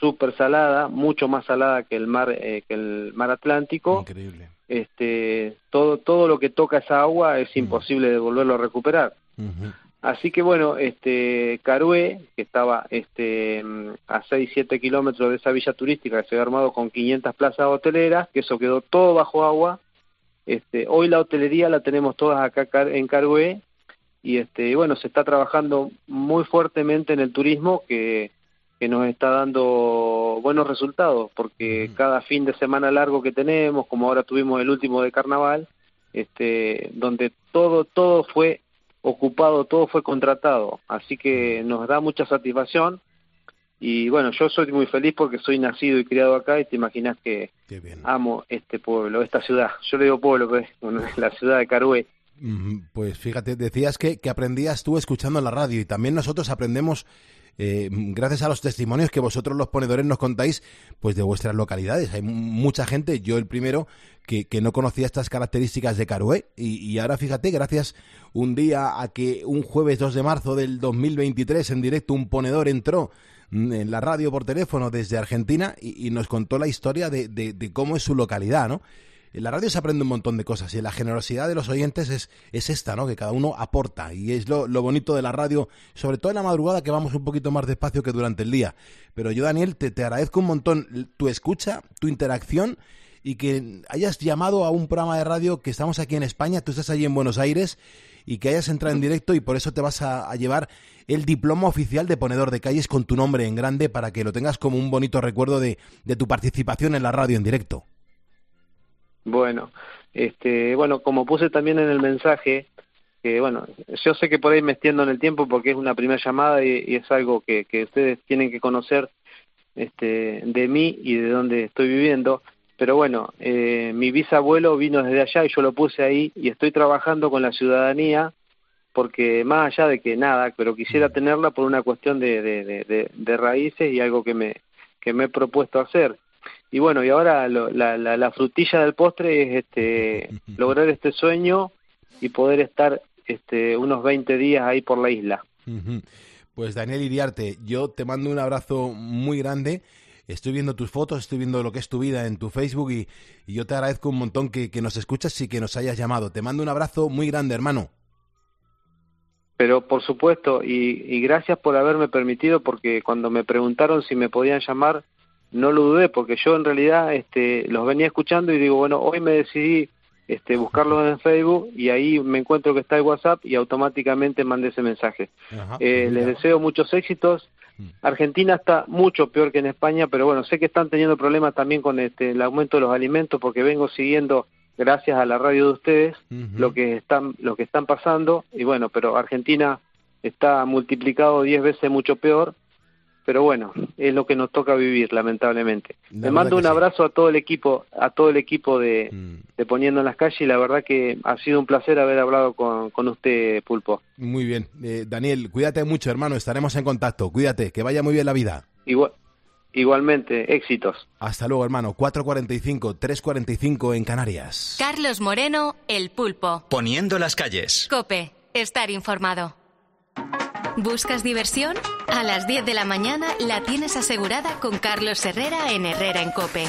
súper salada, mucho más salada que el mar eh, que el mar Atlántico. Increíble. Este, todo todo lo que toca esa agua es imposible de volverlo a recuperar. Así que bueno, este Carué, que estaba este a 6 7 kilómetros de esa villa turística que se había armado con 500 plazas hoteleras, que eso quedó todo bajo agua, este, hoy la hotelería la tenemos todas acá en Carué y este, bueno, se está trabajando muy fuertemente en el turismo que, que nos está dando buenos resultados porque cada fin de semana largo que tenemos, como ahora tuvimos el último de carnaval, este, donde todo, todo fue ocupado, todo fue contratado, así que nos da mucha satisfacción y bueno, yo soy muy feliz porque soy nacido y criado acá y te imaginas que amo este pueblo, esta ciudad. Yo le digo pueblo, pues, la ciudad de Carué. Pues fíjate, decías que, que aprendías tú escuchando la radio y también nosotros aprendemos eh, gracias a los testimonios que vosotros los ponedores nos contáis, pues de vuestras localidades. Hay mucha gente, yo el primero, que, que no conocía estas características de Carué. Y, y, ahora fíjate, gracias un día a que un jueves 2 de marzo del 2023 en directo un ponedor entró Mm, en la radio por teléfono desde Argentina y, nos contó la historia de, de, cómo es su localidad, ¿no? En la radio se aprende un montón de cosas y la generosidad de los oyentes es, es esta, ¿no? Que cada uno aporta y es lo, lo, bonito de la radio, sobre todo en la madrugada que vamos un poquito más despacio que durante el día. Pero yo, Daniel, te, te agradezco un montón tu escucha, tu interacción y que hayas llamado a un programa de radio que estamos aquí en España, tú estás allí en Buenos Aires y que hayas entrado en directo y por eso te vas a, a llevar el diploma oficial de ponedor de calles con tu nombre en grande para que lo tengas como un bonito recuerdo de, de tu participación en la radio en directo. Bueno, este, bueno, como puse también en el mensaje, que bueno, yo sé que por ahí en el tiempo porque es una primera llamada y, es algo que, que, ustedes tienen que conocer este, de mí y de dónde estoy viviendo. Pero bueno, eh, mi bisabuelo vino desde allá y yo lo puse ahí y estoy trabajando con la ciudadanía porque más allá de que nada, pero quisiera tenerla por una cuestión de, de, de, de raíces y algo que me, que me he propuesto hacer. Y bueno, y ahora lo- la, la, la frutilla del postre es este lograr este sueño y poder estar este unos 20 días ahí por la isla. Pues Daniel Iriarte, yo te mando un abrazo muy grande. Estoy viendo tus fotos, estoy viendo lo que es tu vida en tu Facebook y, y yo te agradezco un montón que, que nos escuchas y que nos hayas llamado. Te mando un abrazo muy grande, hermano. Pero por supuesto, y, y gracias por haberme permitido, porque cuando me preguntaron si me podían llamar, no lo dudé, porque yo en realidad este, los venía escuchando y digo, bueno, hoy me decidí este, buscarlos en Facebook y ahí me encuentro que está el WhatsApp y automáticamente mandé ese mensaje. Eh, les deseo muchos éxitos. Argentina está mucho peor que en España, pero bueno, sé que están teniendo problemas también con este, el aumento de los alimentos porque vengo siguiendo gracias a la radio de ustedes lo que están lo que están pasando. Y bueno, pero Argentina está multiplicado 10 veces mucho peor, pero bueno, es lo que nos toca vivir lamentablemente. La Le mando un sí. abrazo a todo el equipo, a todo el equipo de, de Poniendo en las calles y la verdad que ha sido un placer haber hablado con, con usted, Pulpo. Muy bien. Eh, Daniel, cuídate mucho, hermano. Estaremos en contacto. Cuídate, que vaya muy bien la vida. Igual, igualmente, éxitos. Hasta luego, hermano. 4.45, 3.45 en Canarias. Carlos Moreno, El Pulpo. Poniendo las calles. Cope, estar informado. ¿Buscas diversión? A las 10 de la mañana la tienes asegurada con Carlos Herrera en Herrera en Cope.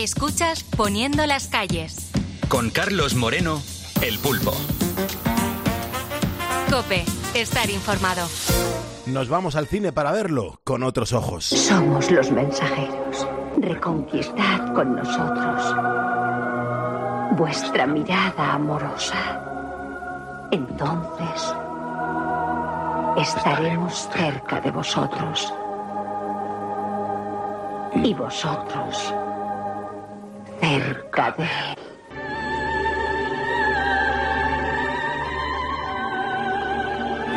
Escuchas Poniendo las calles. Con Carlos Moreno, El Pulpo. Cope, estar informado. Nos vamos al cine para verlo con otros ojos. Somos los mensajeros. Reconquistad con nosotros vuestra mirada amorosa. Entonces estaremos cerca de vosotros. Y vosotros cerca de él.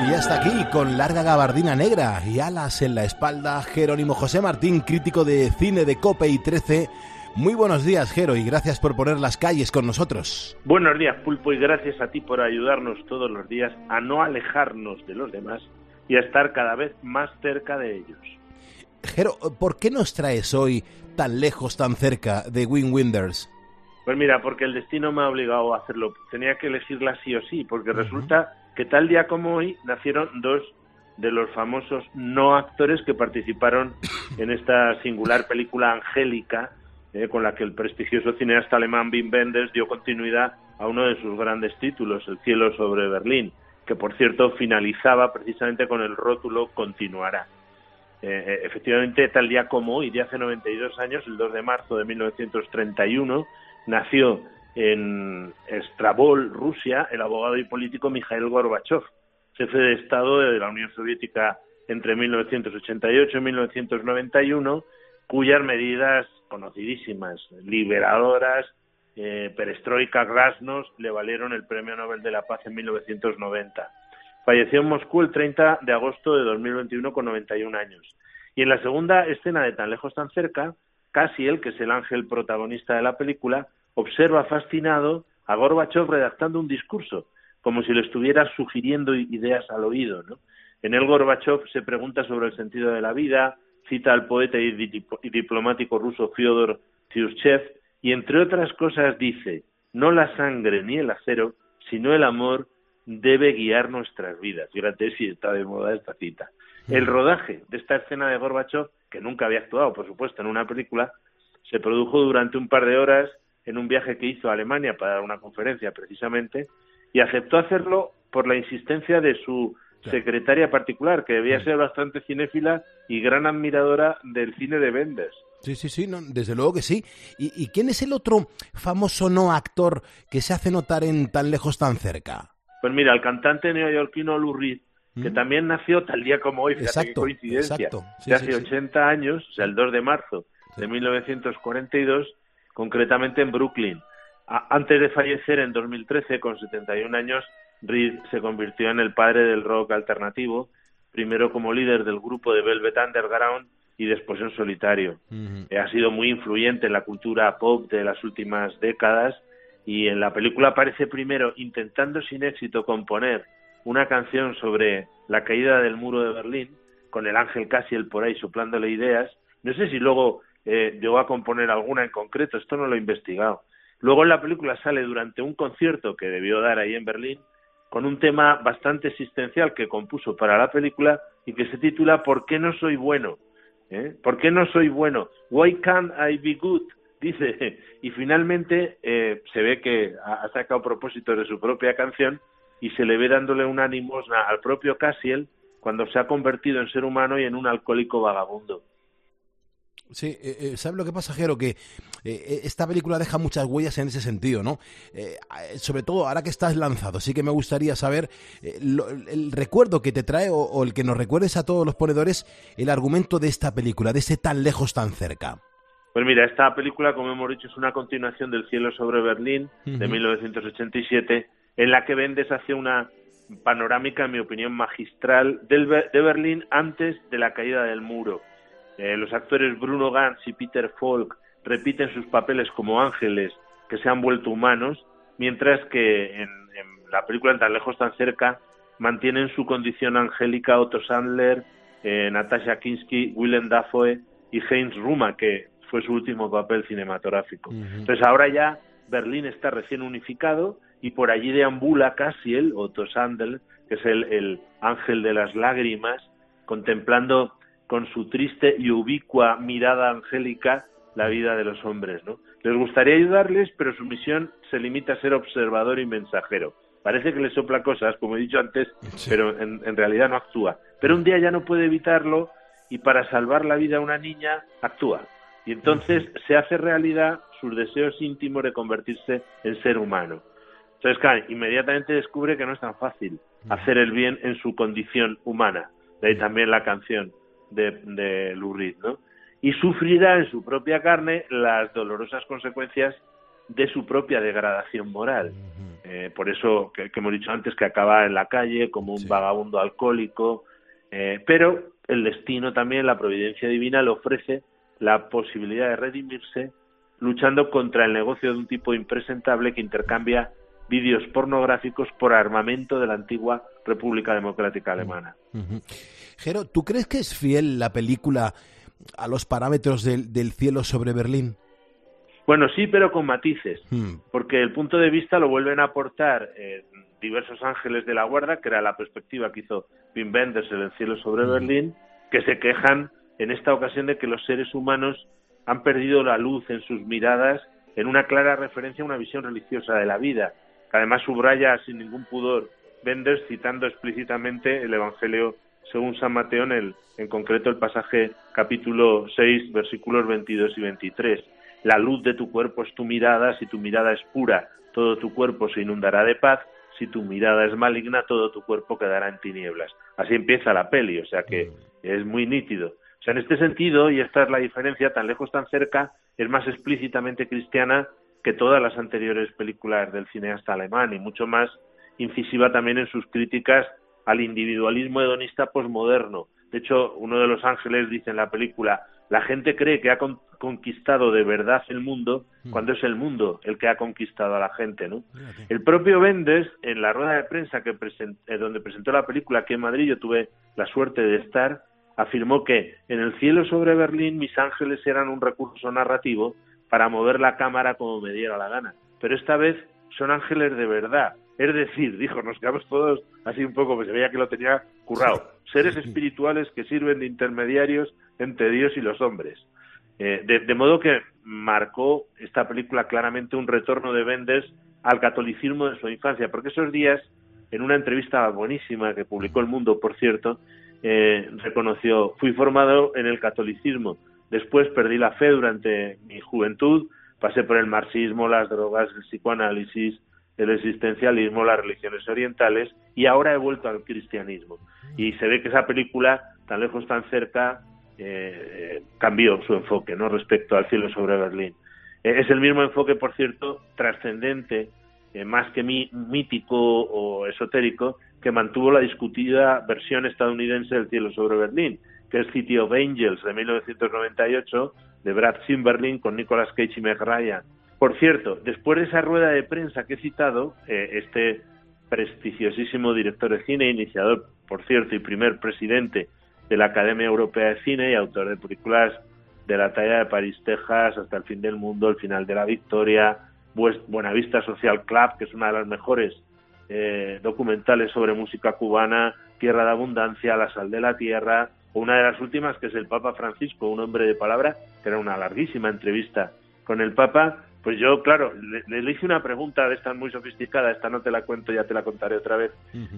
Y hasta aquí, con larga gabardina negra y alas en la espalda, Jerónimo José Martín, crítico de cine de Cope y 13. Muy buenos días, Jero, y gracias por poner las calles con nosotros. Buenos días, Pulpo, y gracias a ti por ayudarnos todos los días a no alejarnos de los demás y a estar cada vez más cerca de ellos. Jero, ¿por qué nos traes hoy tan lejos, tan cerca de Win Winders? Pues mira, porque el destino me ha obligado a hacerlo. Tenía que elegirla sí o sí, porque resulta que tal día como hoy nacieron dos de los famosos no actores que participaron en esta singular película Angélica, eh, con la que el prestigioso cineasta alemán Wim Wenders dio continuidad a uno de sus grandes títulos, El cielo sobre Berlín, que por cierto finalizaba precisamente con el rótulo Continuará. Eh, efectivamente, tal día como hoy, de hace 92 años, el 2 de marzo de 1931, nació en Strabol, Rusia, el abogado y político Mikhail Gorbachev, jefe de Estado de la Unión Soviética entre 1988 y 1991, cuyas medidas conocidísimas, liberadoras, eh, perestroika, glasnost, le valieron el Premio Nobel de la Paz en 1990. Falleció en Moscú el 30 de agosto de 2021 con 91 años. Y en la segunda escena de Tan lejos, tan cerca, casi él, que es el ángel protagonista de la película, observa fascinado a Gorbachev redactando un discurso, como si le estuviera sugiriendo ideas al oído. ¿no? En él Gorbachev se pregunta sobre el sentido de la vida, cita al poeta y, y diplomático ruso Fyodor Tyurchev y entre otras cosas dice, no la sangre ni el acero, sino el amor debe guiar nuestras vidas. Fíjate si está de moda esta cita. El rodaje de esta escena de Gorbachev, que nunca había actuado, por supuesto, en una película, se produjo durante un par de horas en un viaje que hizo a Alemania para dar una conferencia precisamente, y aceptó hacerlo por la insistencia de su secretaria particular, que debía ser bastante cinéfila y gran admiradora del cine de Wenders. Sí, sí, sí, no, desde luego que sí. ¿Y, y quién es el otro famoso no actor que se hace notar en Tan lejos, tan cerca? Pues mira, el cantante neoyorquino Lou Reed que también nació tal día como hoy, fíjate qué Exacto, coincidencia, exacto. Sí, de hace sí. 80 años, o sea, el 2 de marzo de 1942, concretamente en Brooklyn. A- antes de fallecer en 2013, con 71 años, Reed se convirtió en el padre del rock alternativo, primero como líder del grupo de Velvet Underground y después en solitario. Eh, ha sido muy influyente en la cultura pop de las últimas décadas y en la película aparece primero intentando sin éxito componer una canción sobre la caída del muro de Berlín con el ángel Cassiel por ahí soplándole ideas. No sé si luego eh, llegó a componer alguna en concreto, esto no lo he investigado. Luego en la película sale durante un concierto que debió dar ahí en Berlín con un tema bastante existencial que compuso para la película y que se titula ¿Por qué no soy bueno? ¿Eh? ¿Por qué no soy bueno? Why can't I be good? Y finalmente eh, se ve que ha sacado propósitos de su propia canción y se le ve dándole una limosna al propio Cassiel cuando se ha convertido en ser humano y en un alcohólico vagabundo. Sí, eh, eh, ¿sabes lo que pasa, Jero? Que eh, esta película deja muchas huellas en ese sentido, ¿no? Eh, eh, sobre todo ahora que estás lanzado, sí que me gustaría saber eh, lo- el recuerdo que te trae o, o el que nos recuerdes a todos los ponedores el argumento de esta película, de ese tan lejos, tan cerca. Pues mira, esta película, como hemos dicho, es una continuación del Cielo sobre Berlín de Ujú. 1987, en la que Bendes hace una panorámica, en mi opinión, magistral del de Berlín antes de la caída del muro. Eh, los actores Bruno Gantz y Peter Falk repiten sus papeles como ángeles que se han vuelto humanos, mientras que en, en la película En tan lejos, tan cerca mantienen su condición angélica Otto Sandler, eh, Natasha Kinski, Willem Dafoe y Heinz Ruma, que fue su último papel cinematográfico. Entonces ahora ya Berlín está recién unificado y por allí deambula Cassiel, Otto Sandler, que es el, el ángel de las lágrimas, contemplando con su triste y ubicua mirada angélica la vida de los hombres. ¿no? Les gustaría ayudarles, pero su misión se limita a ser observador y mensajero. Parece que le sopla cosas, como he dicho antes, pero en, en realidad no actúa. Pero un día ya no puede evitarlo y para salvar la vida a una niña actúa. Y entonces se hace realidad sus deseos íntimos de convertirse en ser humano. Entonces, claro, inmediatamente descubre que no es tan fácil hacer el bien en su condición humana. De ahí también la canción de, de Lou Reed, ¿no? Y sufrirá en su propia carne las dolorosas consecuencias de su propia degradación moral. Eh, por eso que, que hemos dicho antes que acaba en la calle como un vagabundo alcohólico, eh, pero el destino también, la providencia divina, le ofrece la posibilidad de redimirse luchando contra el negocio de un tipo impresentable que intercambia vídeos pornográficos por armamento de la antigua República Democrática Alemana. Jero, ¿tú crees que es fiel la película a los parámetros del, del cielo sobre Berlín? Bueno, sí, pero con matices, Hmm. porque el punto de vista lo vuelven a aportar eh, diversos ángeles de la guarda, que era la perspectiva que hizo Wim Wenders en El cielo sobre Berlín, que se quejan en esta ocasión de que los seres humanos han perdido la luz en sus miradas en una clara referencia a una visión religiosa de la vida, que además subraya sin ningún pudor Wenders citando explícitamente el Evangelio según San Mateo en, el, en concreto el pasaje capítulo 6 versículos 22 y 23. La luz de tu cuerpo es tu mirada, si tu mirada es pura, todo tu cuerpo se inundará de paz, si tu mirada es maligna, todo tu cuerpo quedará en tinieblas. Así empieza la peli, o sea que es muy nítido. O sea, en este sentido, y esta es la diferencia, tan lejos, tan cerca, es más explícitamente cristiana que todas las anteriores películas del cineasta alemán y mucho más incisiva también en sus críticas al individualismo hedonista posmoderno. De hecho, uno de los ángeles dice en la película, la gente cree que ha con- conquistado de verdad el mundo cuando es el mundo el que ha conquistado a la gente, ¿no? El propio Bendes, en la rueda de prensa que presen- eh, donde presentó la película aquí en Madrid, yo tuve la suerte de estar, afirmó que en el cielo sobre Berlín mis ángeles eran un recurso narrativo para mover la cámara como me diera la gana. Pero esta vez son ángeles de verdad. Es decir, dijo, nos quedamos todos así un poco, pues se veía que lo tenía currado. Seres espirituales que sirven de intermediarios entre Dios y los hombres. Eh, de, de modo que marcó esta película claramente un retorno de Bendes al catolicismo de su infancia, porque esos días, en una entrevista buenísima que publicó El Mundo, por cierto, eh, reconoció, fui formado en el catolicismo, después perdí la fe durante mi juventud, pasé por el marxismo, las drogas, el psicoanálisis, el existencialismo, las religiones orientales y ahora he vuelto al cristianismo. Y se ve que esa película, tan lejos, tan cerca, eh, cambió su enfoque no respecto al cielo sobre Berlín. Eh, es el mismo enfoque, por cierto, trascendente, eh, más que mítico o esotérico, que mantuvo la discutida versión estadounidense del cielo sobre Berlín, que es City of Angels de 1998 de Brad Simberlin con Nicolas Cage y Meg Ryan. Por cierto, después de esa rueda de prensa que he citado, este prestigiosísimo director de cine, iniciador, por cierto, y primer presidente de la Academia Europea de Cine y autor de películas de la talla de París, Texas, hasta el fin del mundo, el final de la victoria, Buenavista Social Club, que es una de las mejores eh, documentales sobre música cubana, Tierra de Abundancia, La Sal de la Tierra, o una de las últimas que es el Papa Francisco, un hombre de palabra, que era una larguísima entrevista con el Papa. Pues yo, claro, le, le hice una pregunta de esta muy sofisticada, esta no te la cuento, ya te la contaré otra vez,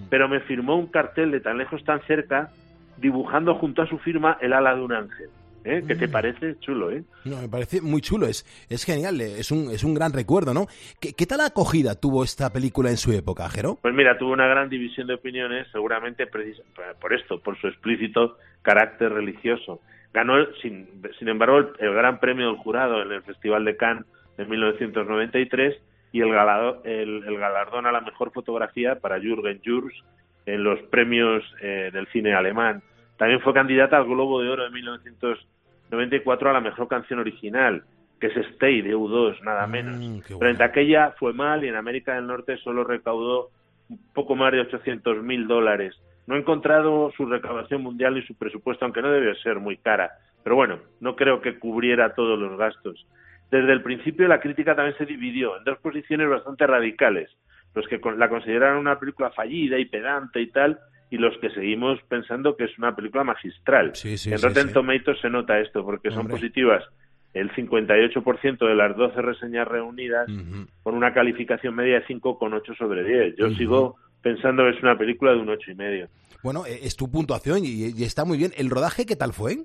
pero me firmó un cartel de tan lejos, tan cerca, dibujando junto a su firma el ala de un ángel. ¿Eh? ¿Qué te mm. parece? Chulo, ¿eh? No, me parece muy chulo, es, es genial, es un, es un gran recuerdo, ¿no? ¿Qué, ¿Qué, tal acogida tuvo esta película en su época, Jero? Pues mira, tuvo una gran división de opiniones, seguramente por esto, por su explícito carácter religioso. Ganó, sin, sin embargo, el, el, gran premio del jurado en el Festival de Cannes de 1993 y el, galado, el, el galardón a la mejor fotografía para Jürgen Jurs en los premios eh, del cine alemán. También fue candidata al Globo de Oro de 1994 a la mejor canción original, que es Stay de U2, nada mm, menos. Frente a aquella fue mal y en América del Norte solo recaudó un poco más de 800 mil dólares. No he encontrado su recaudación mundial ni su presupuesto, aunque no debe ser muy cara. Pero bueno, no creo que cubriera todos los gastos. Desde el principio la crítica también se dividió en dos posiciones bastante radicales los que la consideraron una película fallida y pedante y tal, y los que seguimos pensando que es una película magistral. en Rotten Tomatoes se nota esto, porque son positivas el 58% de las 12 reseñas reunidas con una calificación media de 5,8 sobre 10. Yo sigo pensando que es una película de un ocho y medio. Bueno, e, es tu puntuación y, está muy bien. ¿El rodaje qué tal fue?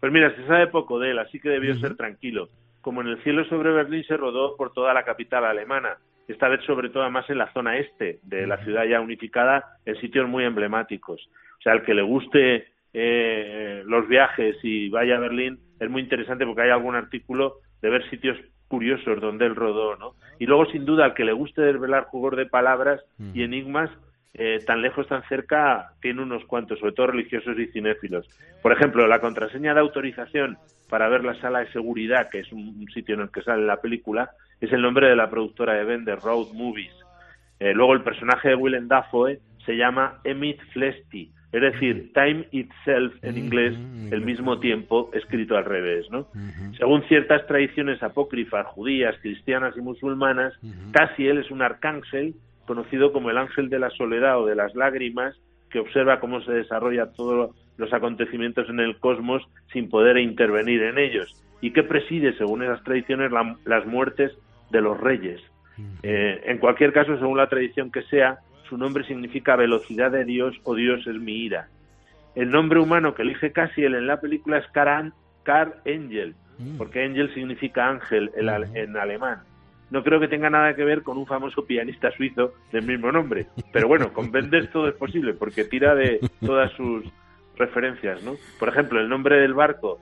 Pues mira, se sabe poco de él, así que debió ser tranquilo. Como en el cielo sobre Berlín se rodó por toda la capital alemana esta vez sobre todo más en la zona este de la ciudad ya unificada, en sitios muy emblemáticos. O sea, al que le guste eh, los viajes y vaya a Berlín, es muy interesante porque hay algún artículo de ver sitios curiosos donde él rodó, ¿no? Y luego, sin duda, al que le guste desvelar juegos de palabras y enigmas, eh, tan lejos, tan cerca, tiene unos cuantos, sobre todo religiosos y cinéfilos. Por ejemplo, la contraseña de autorización para ver la sala de seguridad, que es un sitio en el que sale la película, es el nombre de la productora de Bender, Road Movies. Eh, luego el personaje de Willem Dafoe se llama Emmett Flesty, es decir, Time Itself en inglés, el mismo tiempo escrito al revés, ¿no? Según ciertas tradiciones apócrifas judías, cristianas y musulmanas, casi él es un arcángel conocido como el ángel de la soledad o de las lágrimas, que observa cómo se desarrolla todos los acontecimientos en el cosmos sin poder intervenir en ellos. Y que preside, según esas tradiciones, las muertes de los reyes. Eh, en cualquier caso, según la tradición que sea, su nombre significa velocidad de Dios o Dios es mi ira. El nombre humano que elige Cassiel en la película es Car, Car Angel, mm. porque Angel significa ángel en alemán. No creo que tenga nada que ver con un famoso pianista suizo del mismo nombre, pero bueno, con Benders todo es posible porque tira de todas sus referencias, ¿no? Por ejemplo, el nombre del barco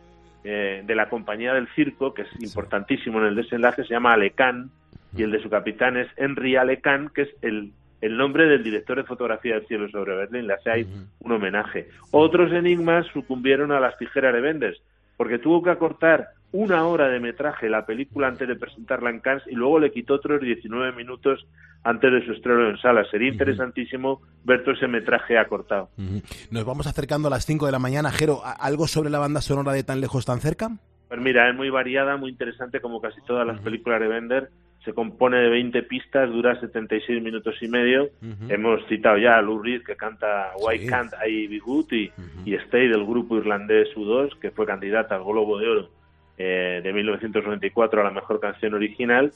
eh, de la compañía del circo, que es importantísimo en el desenlace, se llama Alecan y el de su capitán es Henry Alecan, que es el, el nombre del director de fotografía del cielo sobre Berlín. Le hace ahí un homenaje. Otros enigmas sucumbieron a las tijeras de Benders, porque tuvo que acortar una hora de metraje la película antes de presentarla en Cannes y luego le quitó otros 19 minutos antes de su estreno en sala. Sería interesantísimo ver todo ese metraje acortado. Nos vamos acercando a las 5 de la mañana. Jero, ¿algo sobre la banda sonora de Tan Lejos, Tan Cerca? Pues mira, es muy variada, muy interesante, como casi todas las películas de Bender. Se compone de 20 pistas, dura 76 minutos y medio. Hemos citado ya a Lou Reed, que canta Why Can't I Be Good, y, y Stay del grupo irlandés U2, que fue candidata al Globo de Oro eh, de 1994 a la mejor canción original.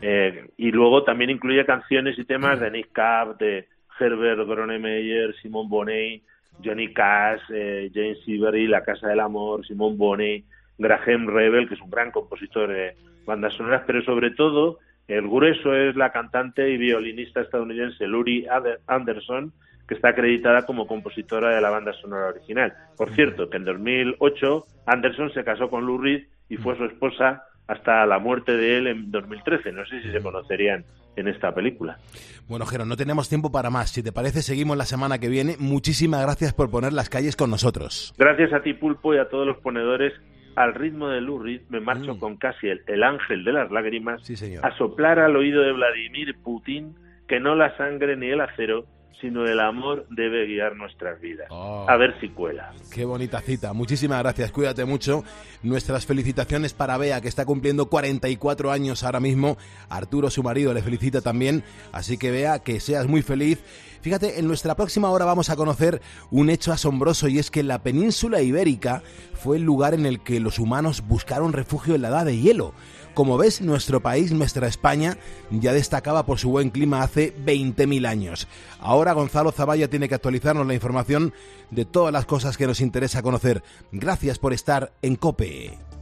Eh, y luego también incluye canciones y temas de Nick Cave, de Herbert Gronemeyer, Simon Bonnet, Johnny Cash, eh, James Ivory, La Casa del Amor, Simon Bonnet, Graham Rebel, que es un gran compositor de bandas sonoras, pero sobre todo El grueso es la cantante y violinista estadounidense Luri Anderson, que está acreditada como compositora de la banda sonora original. Por cierto, que en 2008 Anderson se casó con Lou Reed y fue su esposa hasta la muerte de él en 2013. No sé si se conocerían en esta película. Bueno, Jero, no tenemos tiempo para más. Si te parece, seguimos la semana que viene. Muchísimas gracias por poner las calles con nosotros. Gracias a ti, Pulpo, y a todos los ponedores. Al ritmo de Lou Reed me marcho con casi el, el, ángel de las lágrimas a soplar al oído de Vladimir Putin que no la sangre ni el acero sino el amor debe guiar nuestras vidas. Oh. A ver si cuela. Qué bonita cita. Muchísimas gracias. Cuídate mucho. Nuestras felicitaciones para Bea, que está cumpliendo 44 años ahora mismo. Arturo, su marido, le felicita también. Así que Bea, que seas muy feliz. Fíjate, en nuestra próxima hora vamos a conocer un hecho asombroso y es que la península ibérica fue el lugar en el que los humanos buscaron refugio en la edad de hielo. Como ves, nuestro país, nuestra España, ya destacaba por su buen clima hace 20.000 años. Ahora Gonzalo Zavalla tiene que actualizarnos la información de todas las cosas que nos interesa conocer. Gracias por estar en COPE.